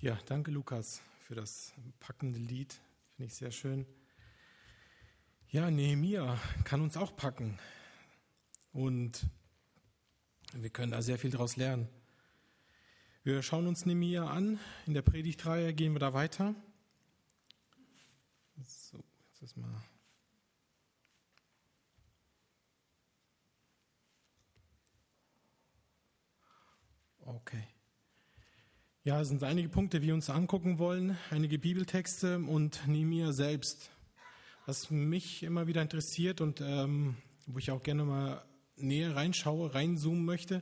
Ja, danke Lukas für das packende Lied. Finde ich sehr schön. Ja, Nehemia kann uns auch packen. Und wir können da sehr viel daraus lernen. Wir schauen uns Nehemia an. In der Predigtreihe gehen wir da weiter. So, jetzt ist mal. Okay. Ja, es sind einige Punkte, die wir uns angucken wollen, einige Bibeltexte und Nehemiah selbst. Was mich immer wieder interessiert und ähm, wo ich auch gerne mal näher reinschaue, reinzoomen möchte,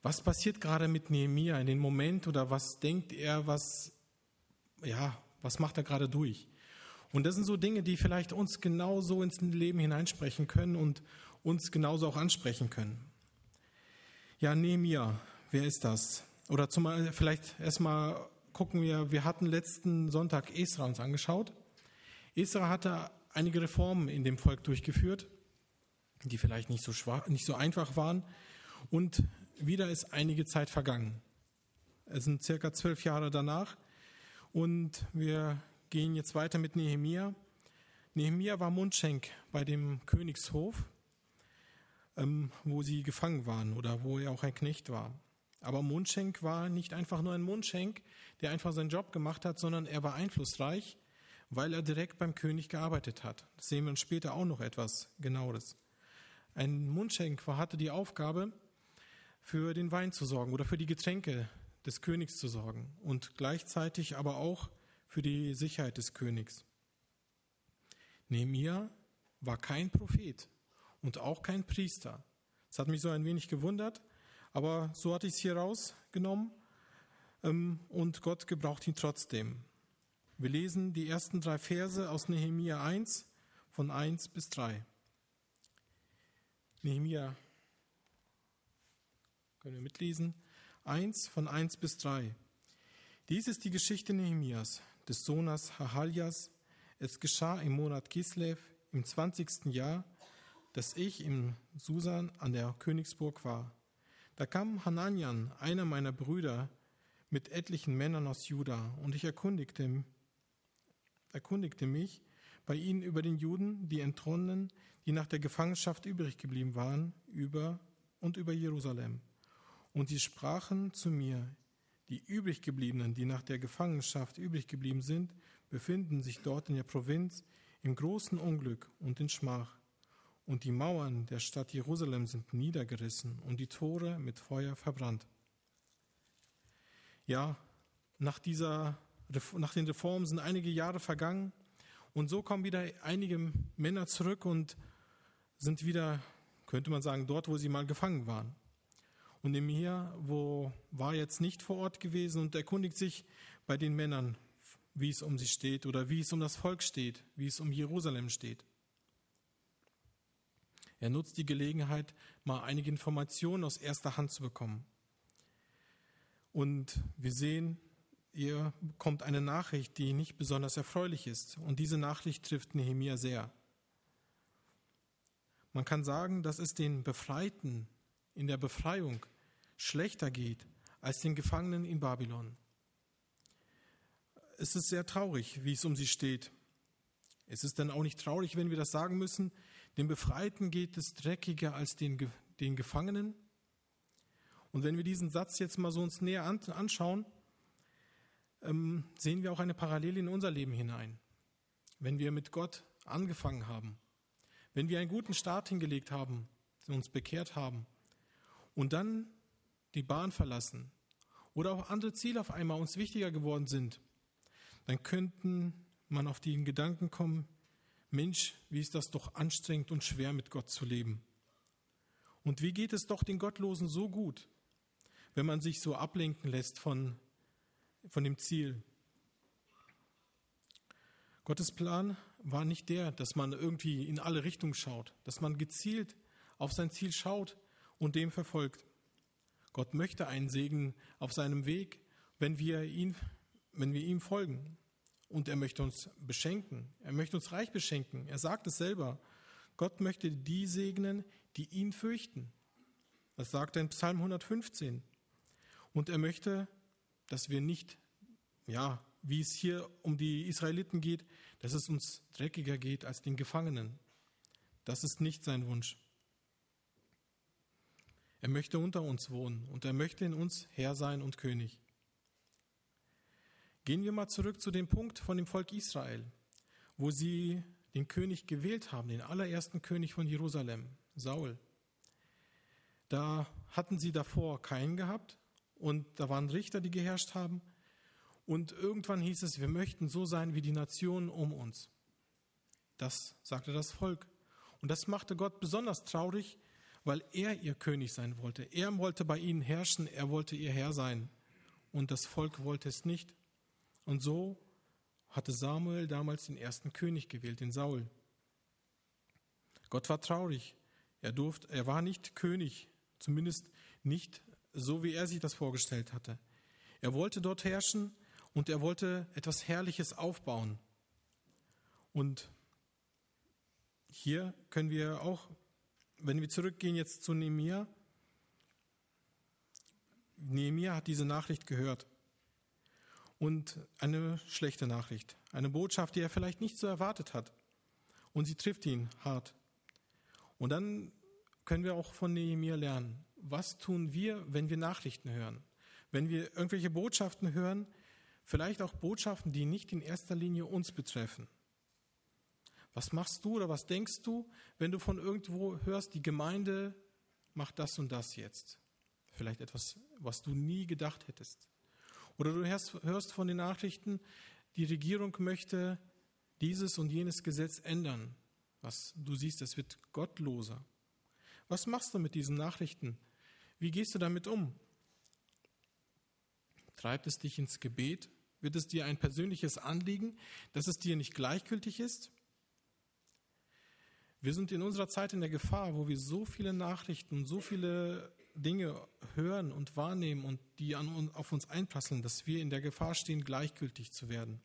was passiert gerade mit Nehemiah in dem Moment oder was denkt er, was, ja, was macht er gerade durch? Und das sind so Dinge, die vielleicht uns genauso ins Leben hineinsprechen können und uns genauso auch ansprechen können. Ja, Nehemiah, wer ist das? Oder zumal vielleicht erstmal gucken wir, wir hatten letzten Sonntag Esra uns angeschaut. Esra hatte einige Reformen in dem Volk durchgeführt, die vielleicht nicht so, schwach, nicht so einfach waren. Und wieder ist einige Zeit vergangen. Es sind circa zwölf Jahre danach. Und wir gehen jetzt weiter mit Nehemia. Nehemia war Mundschenk bei dem Königshof, ähm, wo sie gefangen waren oder wo er auch ein Knecht war. Aber Mundschenk war nicht einfach nur ein Mundschenk, der einfach seinen Job gemacht hat, sondern er war einflussreich, weil er direkt beim König gearbeitet hat. Das sehen wir uns später auch noch etwas genaueres. Ein Mundschenk hatte die Aufgabe, für den Wein zu sorgen oder für die Getränke des Königs zu sorgen und gleichzeitig aber auch für die Sicherheit des Königs. Nehemia war kein Prophet und auch kein Priester. Das hat mich so ein wenig gewundert, aber so hatte ich es hier rausgenommen ähm, und Gott gebraucht ihn trotzdem. Wir lesen die ersten drei Verse aus Nehemia 1 von 1 bis 3. Nehemia, können wir mitlesen? 1 von 1 bis 3. Dies ist die Geschichte Nehemias, des Sohnes Hahaljas. Es geschah im Monat Kislev im 20. Jahr, dass ich im Susan an der Königsburg war. Da kam Hananian, einer meiner Brüder, mit etlichen Männern aus Juda, und ich erkundigte, erkundigte mich bei ihnen über den Juden, die Entronnenen, die nach der Gefangenschaft übrig geblieben waren, über und über Jerusalem. Und sie sprachen zu mir, die übriggebliebenen, die nach der Gefangenschaft übrig geblieben sind, befinden sich dort in der Provinz im großen Unglück und in Schmach und die Mauern der Stadt Jerusalem sind niedergerissen und die Tore mit Feuer verbrannt. Ja, nach, dieser, nach den Reformen sind einige Jahre vergangen und so kommen wieder einige Männer zurück und sind wieder, könnte man sagen, dort, wo sie mal gefangen waren. Und Emir wo war jetzt nicht vor Ort gewesen und erkundigt sich bei den Männern, wie es um sie steht oder wie es um das Volk steht, wie es um Jerusalem steht. Er nutzt die Gelegenheit, mal einige Informationen aus erster Hand zu bekommen. Und wir sehen, ihr bekommt eine Nachricht, die nicht besonders erfreulich ist. Und diese Nachricht trifft Nehemia sehr. Man kann sagen, dass es den Befreiten in der Befreiung schlechter geht als den Gefangenen in Babylon. Es ist sehr traurig, wie es um sie steht. Es ist dann auch nicht traurig, wenn wir das sagen müssen, den Befreiten geht es dreckiger als den, den Gefangenen. Und wenn wir diesen Satz jetzt mal so uns näher anschauen, ähm, sehen wir auch eine Parallele in unser Leben hinein. Wenn wir mit Gott angefangen haben, wenn wir einen guten Start hingelegt haben, uns bekehrt haben und dann die Bahn verlassen oder auch andere Ziele auf einmal uns wichtiger geworden sind, dann könnten man auf den Gedanken kommen, Mensch, wie ist das doch anstrengend und schwer mit Gott zu leben. Und wie geht es doch den Gottlosen so gut, wenn man sich so ablenken lässt von, von dem Ziel. Gottes Plan war nicht der, dass man irgendwie in alle Richtungen schaut, dass man gezielt auf sein Ziel schaut und dem verfolgt. Gott möchte einen Segen auf seinem Weg, wenn wir, ihn, wenn wir ihm folgen. Und er möchte uns beschenken. Er möchte uns reich beschenken. Er sagt es selber. Gott möchte die segnen, die ihn fürchten. Das sagt er in Psalm 115. Und er möchte, dass wir nicht ja, wie es hier um die Israeliten geht, dass es uns dreckiger geht als den Gefangenen. Das ist nicht sein Wunsch. Er möchte unter uns wohnen und er möchte in uns Herr sein und König. Gehen wir mal zurück zu dem Punkt von dem Volk Israel, wo sie den König gewählt haben, den allerersten König von Jerusalem, Saul. Da hatten sie davor keinen gehabt und da waren Richter, die geherrscht haben. Und irgendwann hieß es, wir möchten so sein wie die Nationen um uns. Das sagte das Volk. Und das machte Gott besonders traurig, weil er ihr König sein wollte. Er wollte bei ihnen herrschen, er wollte ihr Herr sein. Und das Volk wollte es nicht. Und so hatte Samuel damals den ersten König gewählt, den Saul. Gott war traurig. Er, durfte, er war nicht König, zumindest nicht so, wie er sich das vorgestellt hatte. Er wollte dort herrschen und er wollte etwas Herrliches aufbauen. Und hier können wir auch, wenn wir zurückgehen jetzt zu Nehemia, Nehemia hat diese Nachricht gehört. Und eine schlechte Nachricht, eine Botschaft, die er vielleicht nicht so erwartet hat. Und sie trifft ihn hart. Und dann können wir auch von Nehemia lernen. Was tun wir, wenn wir Nachrichten hören? Wenn wir irgendwelche Botschaften hören, vielleicht auch Botschaften, die nicht in erster Linie uns betreffen. Was machst du oder was denkst du, wenn du von irgendwo hörst, die Gemeinde macht das und das jetzt? Vielleicht etwas, was du nie gedacht hättest. Oder du hörst, hörst von den Nachrichten, die Regierung möchte dieses und jenes Gesetz ändern. Was du siehst, es wird gottloser. Was machst du mit diesen Nachrichten? Wie gehst du damit um? Treibt es dich ins Gebet? Wird es dir ein persönliches Anliegen, dass es dir nicht gleichgültig ist? Wir sind in unserer Zeit in der Gefahr, wo wir so viele Nachrichten so viele Dinge hören und wahrnehmen und die an, auf uns einprasseln, dass wir in der Gefahr stehen, gleichgültig zu werden.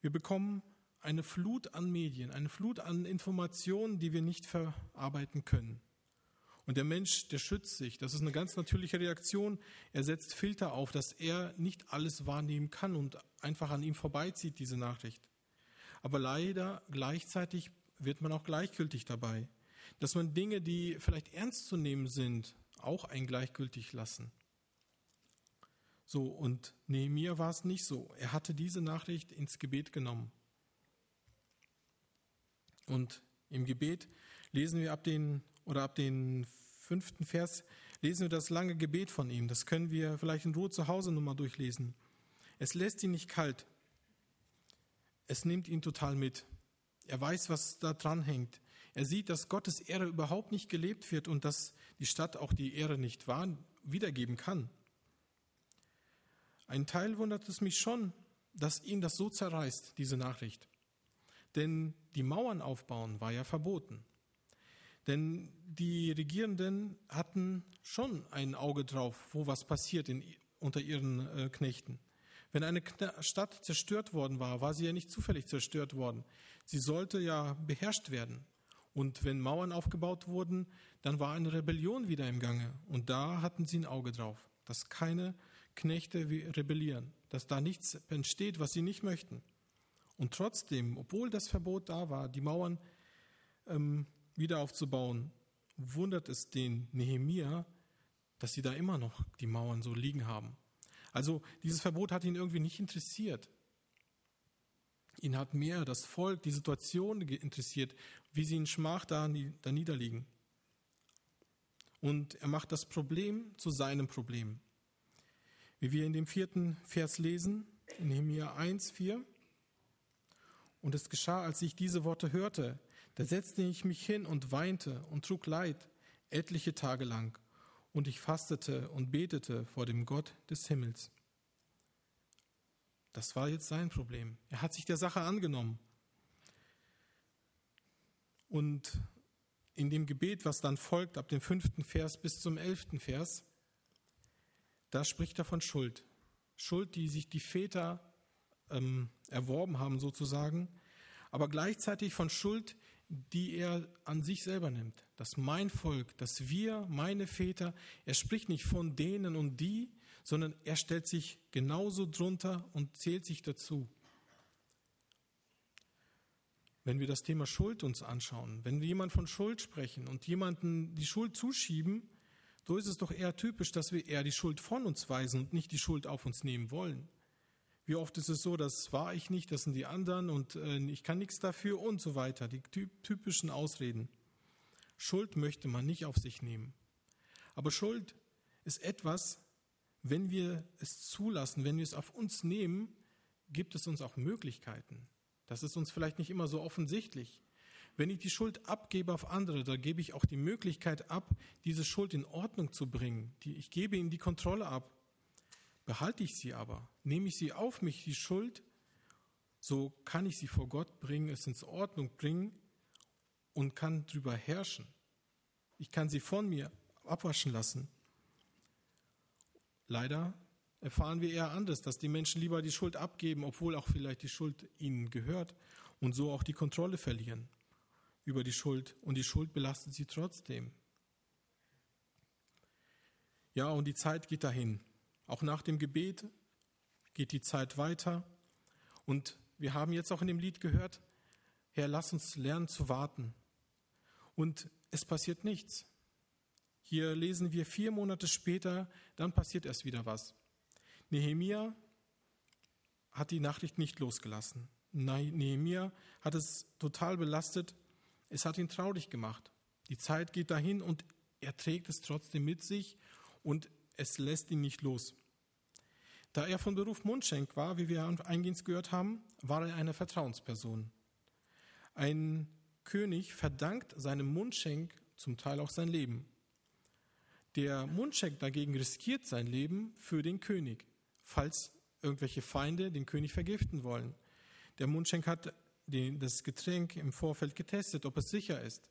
Wir bekommen eine Flut an Medien, eine Flut an Informationen, die wir nicht verarbeiten können. Und der Mensch, der schützt sich. Das ist eine ganz natürliche Reaktion. Er setzt Filter auf, dass er nicht alles wahrnehmen kann und einfach an ihm vorbeizieht, diese Nachricht. Aber leider gleichzeitig wird man auch gleichgültig dabei. Dass man Dinge, die vielleicht ernst zu nehmen sind, auch ein gleichgültig lassen. So, und Nehemiah war es nicht so. Er hatte diese Nachricht ins Gebet genommen. Und im Gebet lesen wir ab den oder ab den fünften Vers lesen wir das lange Gebet von ihm. Das können wir vielleicht in Ruhe zu Hause nochmal durchlesen. Es lässt ihn nicht kalt. Es nimmt ihn total mit. Er weiß, was da dran hängt. Er sieht, dass Gottes Ehre überhaupt nicht gelebt wird und dass die Stadt auch die Ehre nicht wiedergeben kann. Ein Teil wundert es mich schon, dass ihn das so zerreißt, diese Nachricht. Denn die Mauern aufbauen war ja verboten. Denn die Regierenden hatten schon ein Auge drauf, wo was passiert in, unter ihren äh, Knechten. Wenn eine Stadt zerstört worden war, war sie ja nicht zufällig zerstört worden. Sie sollte ja beherrscht werden. Und wenn Mauern aufgebaut wurden, dann war eine Rebellion wieder im Gange. Und da hatten sie ein Auge drauf, dass keine Knechte rebellieren, dass da nichts entsteht, was sie nicht möchten. Und trotzdem, obwohl das Verbot da war, die Mauern ähm, wieder aufzubauen, wundert es den Nehemia, dass sie da immer noch die Mauern so liegen haben. Also dieses Verbot hat ihn irgendwie nicht interessiert. Ihn hat mehr das Volk, die Situation interessiert, wie sie in Schmach da, da niederliegen. Und er macht das Problem zu seinem Problem. Wie wir in dem vierten Vers lesen, in Nehemiah 1, 4. Und es geschah, als ich diese Worte hörte, da setzte ich mich hin und weinte und trug Leid etliche Tage lang. Und ich fastete und betete vor dem Gott des Himmels. Das war jetzt sein Problem. Er hat sich der Sache angenommen. Und in dem Gebet, was dann folgt, ab dem fünften Vers bis zum elften Vers, da spricht er von Schuld. Schuld, die sich die Väter ähm, erworben haben sozusagen, aber gleichzeitig von Schuld, die er an sich selber nimmt. Dass mein Volk, dass wir, meine Väter, er spricht nicht von denen und die, sondern er stellt sich genauso drunter und zählt sich dazu. Wenn wir das Thema Schuld uns anschauen, wenn wir jemand von Schuld sprechen und jemanden die Schuld zuschieben, so ist es doch eher typisch, dass wir eher die Schuld von uns weisen und nicht die Schuld auf uns nehmen wollen. Wie oft ist es so, das war ich nicht, das sind die anderen und äh, ich kann nichts dafür und so weiter, die typischen Ausreden. Schuld möchte man nicht auf sich nehmen. Aber Schuld ist etwas, wenn wir es zulassen, wenn wir es auf uns nehmen, gibt es uns auch Möglichkeiten. Das ist uns vielleicht nicht immer so offensichtlich. Wenn ich die Schuld abgebe auf andere, da gebe ich auch die Möglichkeit ab, diese Schuld in Ordnung zu bringen. ich gebe ihnen die Kontrolle ab. Behalte ich sie aber, nehme ich sie auf mich, die Schuld, so kann ich sie vor Gott bringen, es ins Ordnung bringen und kann drüber herrschen. Ich kann sie von mir abwaschen lassen. Leider erfahren wir eher anders, dass die Menschen lieber die Schuld abgeben, obwohl auch vielleicht die Schuld ihnen gehört und so auch die Kontrolle verlieren über die Schuld und die Schuld belastet sie trotzdem. Ja, und die Zeit geht dahin. Auch nach dem Gebet geht die Zeit weiter. Und wir haben jetzt auch in dem Lied gehört, Herr, lass uns lernen zu warten. Und es passiert nichts. Hier lesen wir vier Monate später, dann passiert erst wieder was. Nehemia hat die Nachricht nicht losgelassen. Nehemia hat es total belastet. Es hat ihn traurig gemacht. Die Zeit geht dahin und er trägt es trotzdem mit sich und es lässt ihn nicht los. Da er von Beruf Mundschenk war, wie wir eingehend gehört haben, war er eine Vertrauensperson. Ein König verdankt seinem Mundschenk zum Teil auch sein Leben. Der Mundschenk dagegen riskiert sein Leben für den König, falls irgendwelche Feinde den König vergiften wollen. Der Mundschenk hat das Getränk im Vorfeld getestet, ob es sicher ist.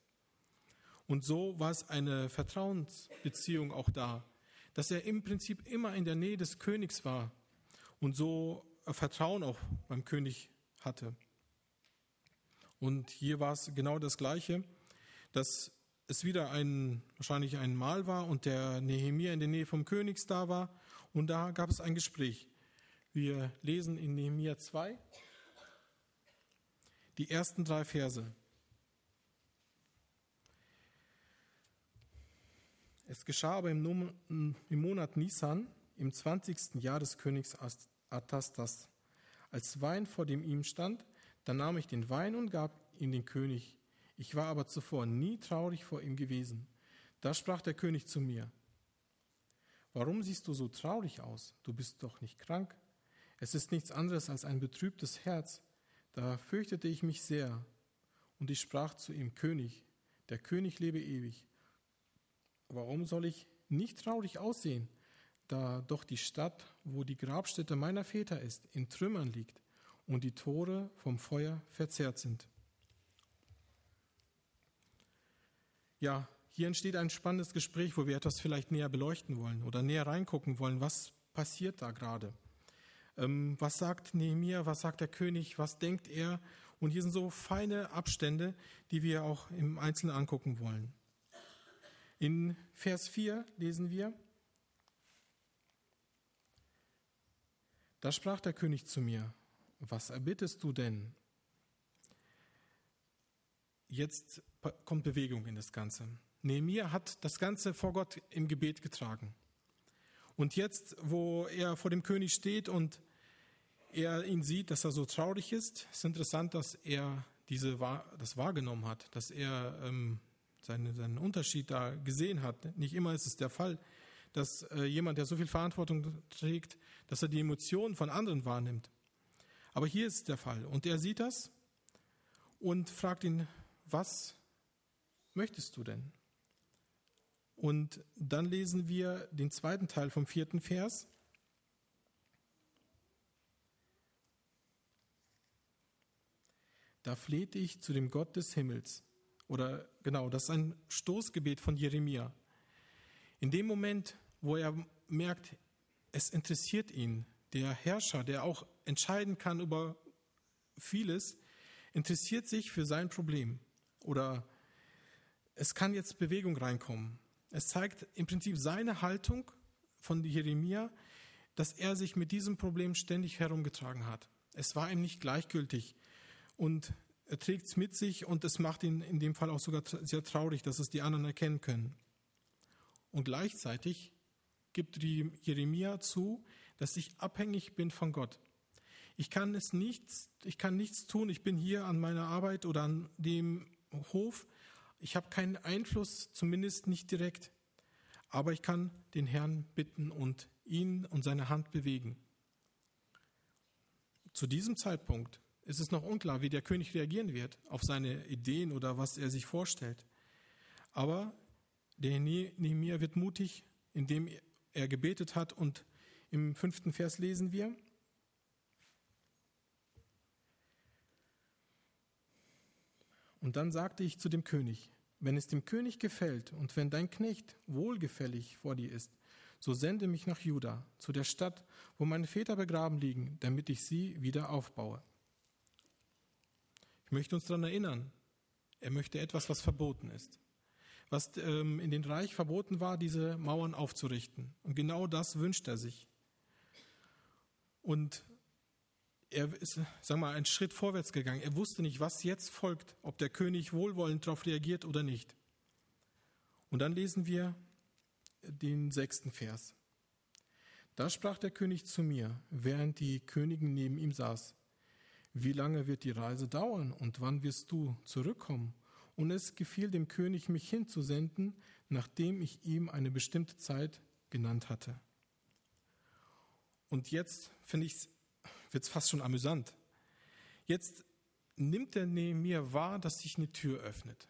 Und so war es eine Vertrauensbeziehung auch da dass er im Prinzip immer in der Nähe des Königs war und so Vertrauen auch beim König hatte. Und hier war es genau das Gleiche, dass es wieder ein, wahrscheinlich ein Mahl war und der Nehemia in der Nähe vom Königs da war und da gab es ein Gespräch. Wir lesen in Nehemia 2 die ersten drei Verse. Es geschah aber im, Monat Nisan, im 20. Jahr des Königs Atastas, als Wein vor dem ihm stand, da nahm ich den Wein und gab ihn den König. Ich war aber zuvor nie traurig vor ihm gewesen. Da sprach der König zu mir, Warum siehst du so traurig aus? Du bist doch nicht krank. Es ist nichts anderes als ein betrübtes Herz. Da fürchtete ich mich sehr. Und ich sprach zu ihm, König, der König lebe ewig. Warum soll ich nicht traurig aussehen, da doch die Stadt, wo die Grabstätte meiner Väter ist, in Trümmern liegt und die Tore vom Feuer verzerrt sind? Ja, hier entsteht ein spannendes Gespräch, wo wir etwas vielleicht näher beleuchten wollen oder näher reingucken wollen. Was passiert da gerade? Ähm, was sagt Nehemiah? Was sagt der König? Was denkt er? Und hier sind so feine Abstände, die wir auch im Einzelnen angucken wollen. In Vers 4 lesen wir, da sprach der König zu mir, was erbittest du denn? Jetzt kommt Bewegung in das Ganze. Nehemiah hat das Ganze vor Gott im Gebet getragen. Und jetzt, wo er vor dem König steht und er ihn sieht, dass er so traurig ist, ist interessant, dass er diese, das wahrgenommen hat, dass er ähm, seinen, seinen Unterschied da gesehen hat. Nicht immer ist es der Fall, dass äh, jemand, der so viel Verantwortung trägt, dass er die Emotionen von anderen wahrnimmt. Aber hier ist der Fall. Und er sieht das und fragt ihn, was möchtest du denn? Und dann lesen wir den zweiten Teil vom vierten Vers. Da flehte ich zu dem Gott des Himmels oder genau, das ist ein Stoßgebet von Jeremia. In dem Moment, wo er merkt, es interessiert ihn, der Herrscher, der auch entscheiden kann über vieles, interessiert sich für sein Problem. Oder es kann jetzt Bewegung reinkommen. Es zeigt im Prinzip seine Haltung von Jeremia, dass er sich mit diesem Problem ständig herumgetragen hat. Es war ihm nicht gleichgültig und er trägt es mit sich und es macht ihn in dem Fall auch sogar sehr traurig, dass es die anderen erkennen können. Und gleichzeitig gibt Jeremia zu, dass ich abhängig bin von Gott. Ich kann es nichts, ich kann nichts tun. Ich bin hier an meiner Arbeit oder an dem Hof. Ich habe keinen Einfluss, zumindest nicht direkt. Aber ich kann den Herrn bitten und ihn und seine Hand bewegen. Zu diesem Zeitpunkt ist es noch unklar, wie der König reagieren wird auf seine Ideen oder was er sich vorstellt. Aber der Nehemiah wird mutig, indem er gebetet hat und im fünften Vers lesen wir, Und dann sagte ich zu dem König, wenn es dem König gefällt und wenn dein Knecht wohlgefällig vor dir ist, so sende mich nach Juda, zu der Stadt, wo meine Väter begraben liegen, damit ich sie wieder aufbaue. Ich möchte uns daran erinnern, er möchte etwas, was verboten ist. Was ähm, in den Reich verboten war, diese Mauern aufzurichten. Und genau das wünscht er sich. Und er ist, wir mal, einen Schritt vorwärts gegangen. Er wusste nicht, was jetzt folgt, ob der König wohlwollend darauf reagiert oder nicht. Und dann lesen wir den sechsten Vers. Da sprach der König zu mir, während die Königin neben ihm saß. Wie lange wird die Reise dauern und wann wirst du zurückkommen? Und es gefiel dem König, mich hinzusenden, nachdem ich ihm eine bestimmte Zeit genannt hatte. Und jetzt finde ich wird es fast schon amüsant. Jetzt nimmt der Nehemiah wahr, dass sich eine Tür öffnet.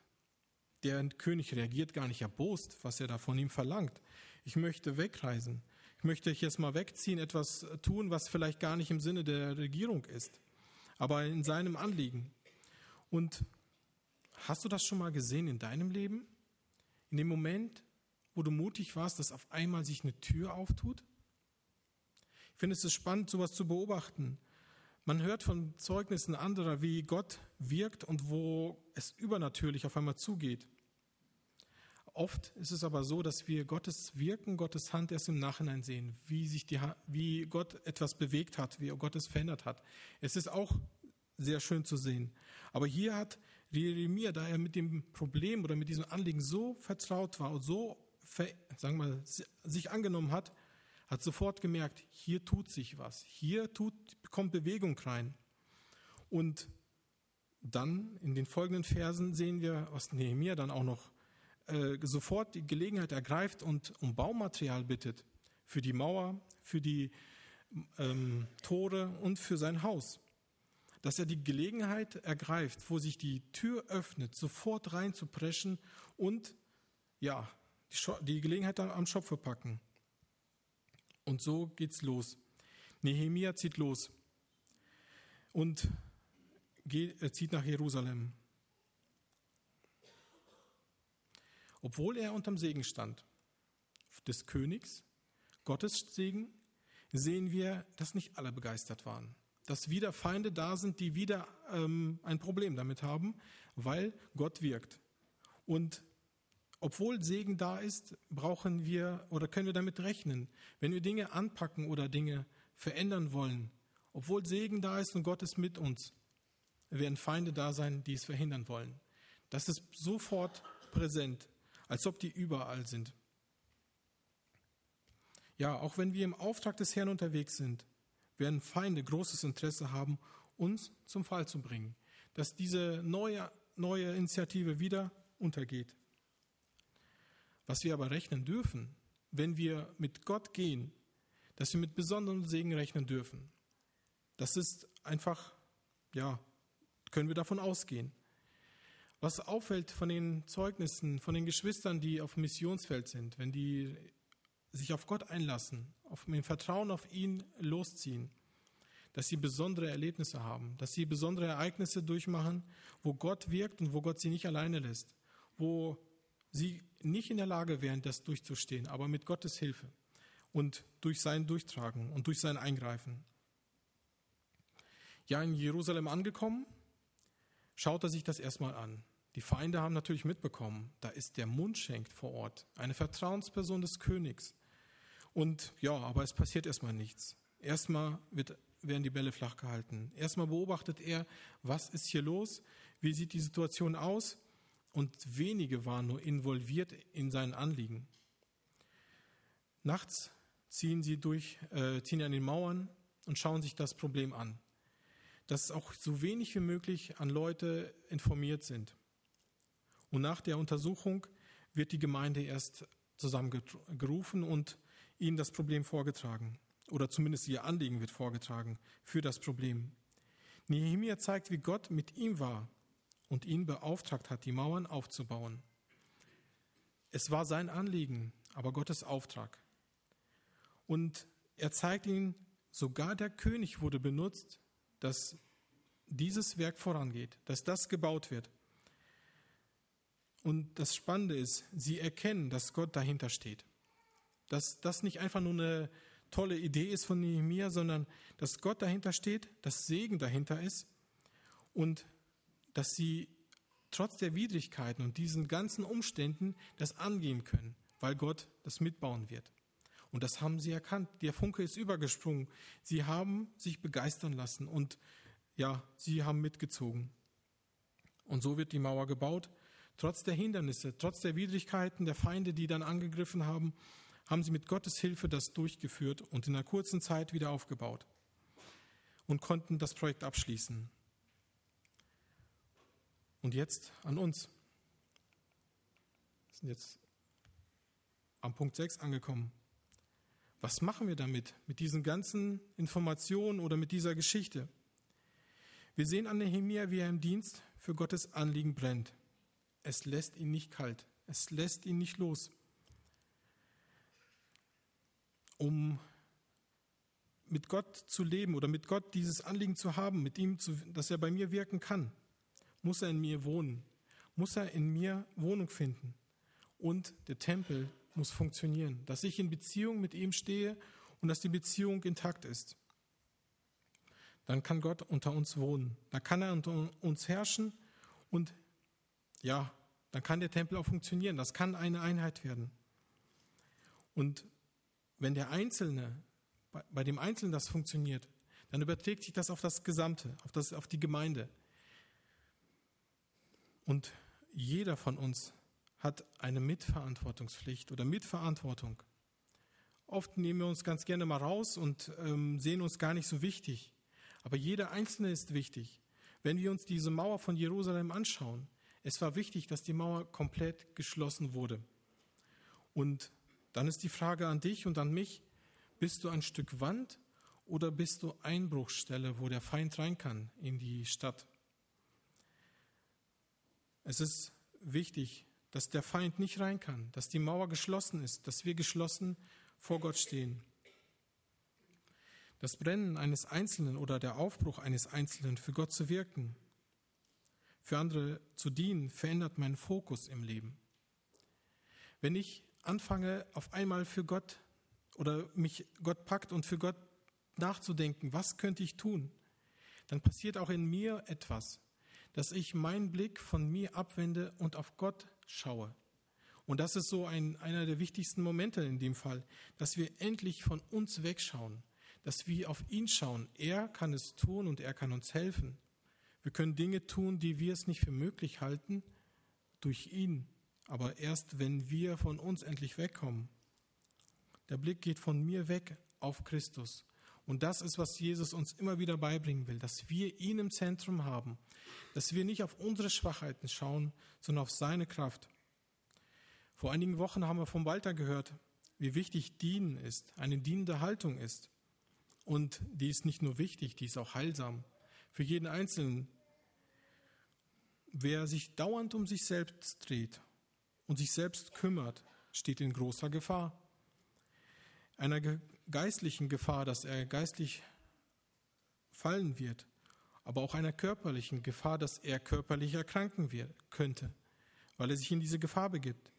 Der König reagiert gar nicht erbost, was er da von ihm verlangt. Ich möchte wegreisen. Ich möchte jetzt mal wegziehen, etwas tun, was vielleicht gar nicht im Sinne der Regierung ist, aber in seinem Anliegen. Und hast du das schon mal gesehen in deinem Leben? In dem Moment, wo du mutig warst, dass auf einmal sich eine Tür auftut? Ich finde es spannend, sowas zu beobachten. Man hört von Zeugnissen anderer, wie Gott wirkt und wo es übernatürlich auf einmal zugeht. Oft ist es aber so, dass wir Gottes Wirken, Gottes Hand erst im Nachhinein sehen, wie sich die, wie Gott etwas bewegt hat, wie Gott es verändert hat. Es ist auch sehr schön zu sehen. Aber hier hat Jeremia, da er mit dem Problem oder mit diesem Anliegen so vertraut war und so, sagen wir sich angenommen hat, hat sofort gemerkt, hier tut sich was, hier tut, kommt Bewegung rein. Und dann in den folgenden Versen sehen wir, was Nehemiah dann auch noch äh, sofort die Gelegenheit ergreift und um Baumaterial bittet für die Mauer, für die ähm, Tore und für sein Haus. Dass er die Gelegenheit ergreift, wo sich die Tür öffnet, sofort reinzupreschen und ja, die, die Gelegenheit dann am Schopf packen. Und so geht's los. Nehemia zieht los und geht, er zieht nach Jerusalem. Obwohl er unterm Segen stand des Königs, Gottes Segen, sehen wir, dass nicht alle begeistert waren. Dass wieder Feinde da sind, die wieder ähm, ein Problem damit haben, weil Gott wirkt. Und obwohl Segen da ist, brauchen wir oder können wir damit rechnen, wenn wir Dinge anpacken oder Dinge verändern wollen. Obwohl Segen da ist und Gott ist mit uns, werden Feinde da sein, die es verhindern wollen. Das ist sofort präsent, als ob die überall sind. Ja, auch wenn wir im Auftrag des Herrn unterwegs sind, werden Feinde großes Interesse haben, uns zum Fall zu bringen, dass diese neue, neue Initiative wieder untergeht. Was wir aber rechnen dürfen, wenn wir mit Gott gehen, dass wir mit besonderem Segen rechnen dürfen. Das ist einfach, ja, können wir davon ausgehen. Was auffällt von den Zeugnissen, von den Geschwistern, die auf dem Missionsfeld sind, wenn die sich auf Gott einlassen, auf mit Vertrauen auf ihn losziehen, dass sie besondere Erlebnisse haben, dass sie besondere Ereignisse durchmachen, wo Gott wirkt und wo Gott sie nicht alleine lässt, wo sie nicht in der Lage wären, das durchzustehen, aber mit Gottes Hilfe und durch sein Durchtragen und durch sein Eingreifen. Ja, in Jerusalem angekommen, schaut er sich das erstmal an. Die Feinde haben natürlich mitbekommen, da ist der Mundschenk vor Ort, eine Vertrauensperson des Königs. Und ja, aber es passiert erstmal nichts. Erstmal wird, werden die Bälle flach gehalten. Erstmal beobachtet er, was ist hier los, wie sieht die Situation aus. Und wenige waren nur involviert in sein Anliegen. Nachts ziehen sie durch, äh, ziehen an den Mauern und schauen sich das Problem an. Dass auch so wenig wie möglich an Leute informiert sind. Und nach der Untersuchung wird die Gemeinde erst zusammengerufen und ihnen das Problem vorgetragen. Oder zumindest ihr Anliegen wird vorgetragen für das Problem. Nehemiah zeigt, wie Gott mit ihm war und ihn beauftragt hat, die Mauern aufzubauen. Es war sein Anliegen, aber Gottes Auftrag. Und er zeigt ihnen, sogar der König wurde benutzt, dass dieses Werk vorangeht, dass das gebaut wird. Und das Spannende ist, sie erkennen, dass Gott dahinter steht. Dass das nicht einfach nur eine tolle Idee ist von Nehemiah, sondern dass Gott dahinter steht, dass Segen dahinter ist und dass sie trotz der Widrigkeiten und diesen ganzen Umständen das angehen können, weil Gott das mitbauen wird. Und das haben sie erkannt. Der Funke ist übergesprungen. Sie haben sich begeistern lassen und ja, sie haben mitgezogen. Und so wird die Mauer gebaut Trotz der Hindernisse, trotz der Widrigkeiten der Feinde, die dann angegriffen haben, haben sie mit Gottes Hilfe das durchgeführt und in einer kurzen Zeit wieder aufgebaut und konnten das Projekt abschließen. Und jetzt an uns. Wir sind jetzt am Punkt 6 angekommen. Was machen wir damit, mit diesen ganzen Informationen oder mit dieser Geschichte? Wir sehen an Nehemiah, wie er im Dienst für Gottes Anliegen brennt es lässt ihn nicht kalt, es lässt ihn nicht los. Um mit Gott zu leben oder mit Gott dieses Anliegen zu haben, mit ihm, zu, dass er bei mir wirken kann, muss er in mir wohnen, muss er in mir Wohnung finden. Und der Tempel muss funktionieren, dass ich in Beziehung mit ihm stehe und dass die Beziehung intakt ist. Dann kann Gott unter uns wohnen, dann kann er unter uns herrschen und ja, dann kann der Tempel auch funktionieren. Das kann eine Einheit werden. Und wenn der Einzelne, bei dem Einzelnen das funktioniert, dann überträgt sich das auf das Gesamte, auf, das, auf die Gemeinde. Und jeder von uns hat eine Mitverantwortungspflicht oder Mitverantwortung. Oft nehmen wir uns ganz gerne mal raus und ähm, sehen uns gar nicht so wichtig. Aber jeder Einzelne ist wichtig. Wenn wir uns diese Mauer von Jerusalem anschauen, es war wichtig, dass die Mauer komplett geschlossen wurde. Und dann ist die Frage an dich und an mich, bist du ein Stück Wand oder bist du Einbruchstelle, wo der Feind rein kann in die Stadt? Es ist wichtig, dass der Feind nicht rein kann, dass die Mauer geschlossen ist, dass wir geschlossen vor Gott stehen. Das Brennen eines Einzelnen oder der Aufbruch eines Einzelnen für Gott zu wirken, für andere zu dienen, verändert meinen Fokus im Leben. Wenn ich anfange, auf einmal für Gott oder mich Gott packt und für Gott nachzudenken, was könnte ich tun, dann passiert auch in mir etwas, dass ich meinen Blick von mir abwende und auf Gott schaue. Und das ist so ein, einer der wichtigsten Momente in dem Fall, dass wir endlich von uns wegschauen, dass wir auf ihn schauen. Er kann es tun und er kann uns helfen. Wir können Dinge tun, die wir es nicht für möglich halten, durch ihn. Aber erst wenn wir von uns endlich wegkommen. Der Blick geht von mir weg auf Christus. Und das ist, was Jesus uns immer wieder beibringen will, dass wir ihn im Zentrum haben, dass wir nicht auf unsere Schwachheiten schauen, sondern auf seine Kraft. Vor einigen Wochen haben wir vom Walter gehört, wie wichtig Dienen ist, eine dienende Haltung ist. Und die ist nicht nur wichtig, die ist auch heilsam für jeden Einzelnen. Wer sich dauernd um sich selbst dreht und sich selbst kümmert, steht in großer Gefahr. Einer geistlichen Gefahr, dass er geistlich fallen wird, aber auch einer körperlichen Gefahr, dass er körperlich erkranken wird, könnte, weil er sich in diese Gefahr begibt.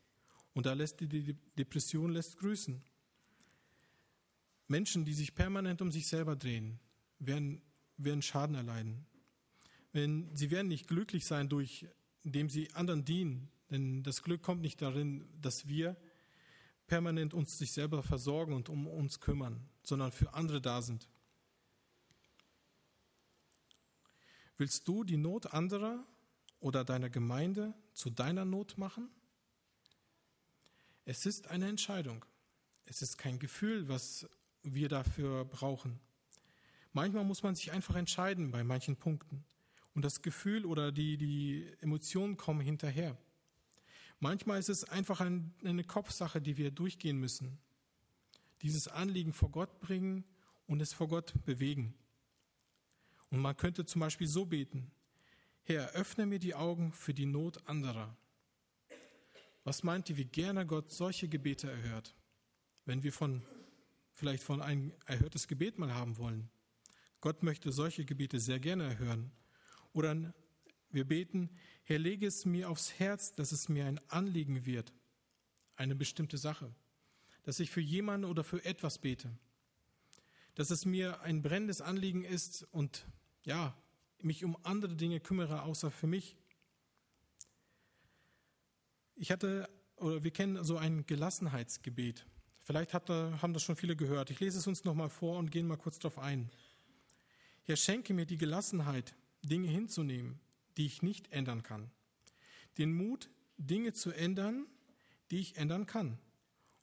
Und da lässt die Depression lässt grüßen. Menschen, die sich permanent um sich selber drehen, werden, werden Schaden erleiden. Wenn, sie werden nicht glücklich sein, durch, indem sie anderen dienen. Denn das Glück kommt nicht darin, dass wir permanent uns sich selber versorgen und um uns kümmern, sondern für andere da sind. Willst du die Not anderer oder deiner Gemeinde zu deiner Not machen? Es ist eine Entscheidung. Es ist kein Gefühl, was wir dafür brauchen. Manchmal muss man sich einfach entscheiden bei manchen Punkten. Und das Gefühl oder die, die Emotionen kommen hinterher. Manchmal ist es einfach eine Kopfsache, die wir durchgehen müssen. Dieses Anliegen vor Gott bringen und es vor Gott bewegen. Und man könnte zum Beispiel so beten, Herr, öffne mir die Augen für die Not anderer. Was meint ihr, wie gerne Gott solche Gebete erhört? Wenn wir von, vielleicht von ein erhörtes Gebet mal haben wollen. Gott möchte solche Gebete sehr gerne erhören. Oder wir beten, Herr, lege es mir aufs Herz, dass es mir ein Anliegen wird, eine bestimmte Sache, dass ich für jemanden oder für etwas bete, dass es mir ein brennendes Anliegen ist und ja, mich um andere Dinge kümmere, außer für mich. Ich hatte, oder wir kennen so ein Gelassenheitsgebet. Vielleicht hat, haben das schon viele gehört. Ich lese es uns nochmal vor und gehen mal kurz darauf ein. Herr, schenke mir die Gelassenheit, Dinge hinzunehmen, die ich nicht ändern kann. Den Mut, Dinge zu ändern, die ich ändern kann.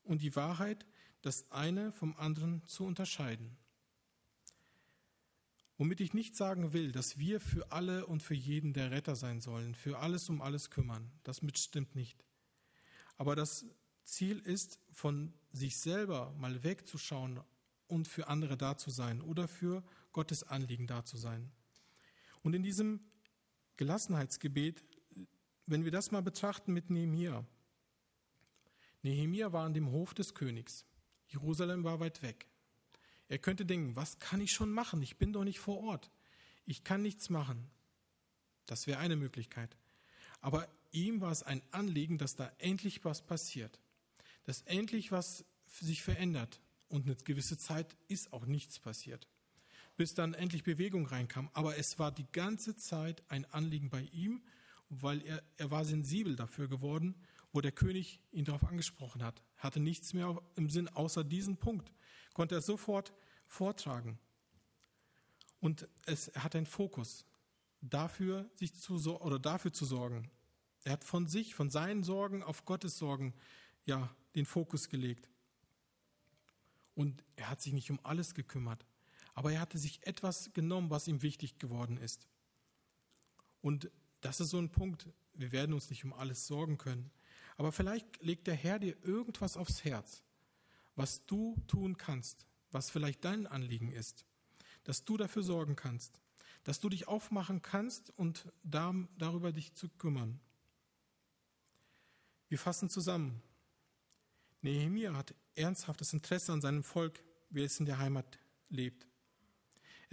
Und die Wahrheit, das eine vom anderen zu unterscheiden. Womit ich nicht sagen will, dass wir für alle und für jeden der Retter sein sollen, für alles um alles kümmern. Das stimmt nicht. Aber das Ziel ist, von sich selber mal wegzuschauen und für andere da zu sein oder für Gottes Anliegen da zu sein. Und in diesem Gelassenheitsgebet, wenn wir das mal betrachten mit Nehemia. Nehemia war an dem Hof des Königs. Jerusalem war weit weg. Er könnte denken, was kann ich schon machen? Ich bin doch nicht vor Ort. Ich kann nichts machen. Das wäre eine Möglichkeit. Aber ihm war es ein Anliegen, dass da endlich was passiert. Dass endlich was sich verändert. Und eine gewisse Zeit ist auch nichts passiert. Bis dann endlich Bewegung reinkam. Aber es war die ganze Zeit ein Anliegen bei ihm, weil er, er war sensibel dafür geworden, wo der König ihn darauf angesprochen hat. Hatte nichts mehr im Sinn außer diesen Punkt. Konnte er sofort vortragen. Und es, er hat einen Fokus, dafür, sich zu, oder dafür zu sorgen. Er hat von sich, von seinen Sorgen auf Gottes Sorgen, ja, den Fokus gelegt. Und er hat sich nicht um alles gekümmert, aber er hatte sich etwas genommen, was ihm wichtig geworden ist. Und das ist so ein Punkt, wir werden uns nicht um alles sorgen können. Aber vielleicht legt der Herr dir irgendwas aufs Herz, was du tun kannst, was vielleicht dein Anliegen ist, dass du dafür sorgen kannst, dass du dich aufmachen kannst und darüber dich zu kümmern. Wir fassen zusammen. Nehemiah hat ernsthaftes Interesse an seinem Volk, wie es in der Heimat lebt.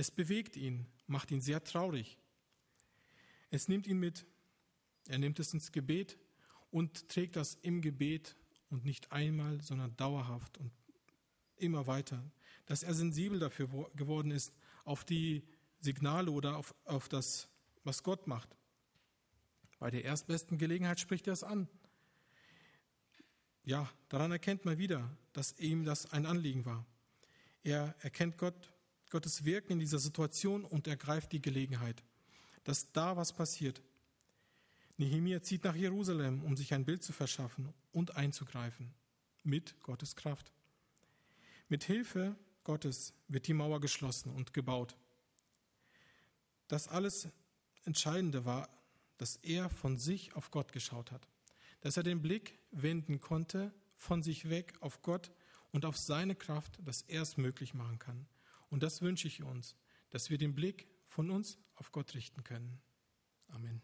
Es bewegt ihn, macht ihn sehr traurig. Es nimmt ihn mit, er nimmt es ins Gebet und trägt das im Gebet und nicht einmal, sondern dauerhaft und immer weiter dass er sensibel dafür geworden ist, auf die Signale oder auf, auf das, was Gott macht. Bei der erstbesten Gelegenheit spricht er es an. Ja, daran erkennt man wieder, dass ihm das ein Anliegen war. Er erkennt Gott, Gottes Wirken in dieser Situation und ergreift die Gelegenheit, dass da was passiert. Nehemiah zieht nach Jerusalem, um sich ein Bild zu verschaffen und einzugreifen mit Gottes Kraft. Mit Hilfe Gottes wird die Mauer geschlossen und gebaut. Das alles Entscheidende war, dass er von sich auf Gott geschaut hat, dass er den Blick wenden konnte von sich weg auf Gott und auf seine Kraft, dass er es möglich machen kann. Und das wünsche ich uns, dass wir den Blick von uns auf Gott richten können. Amen.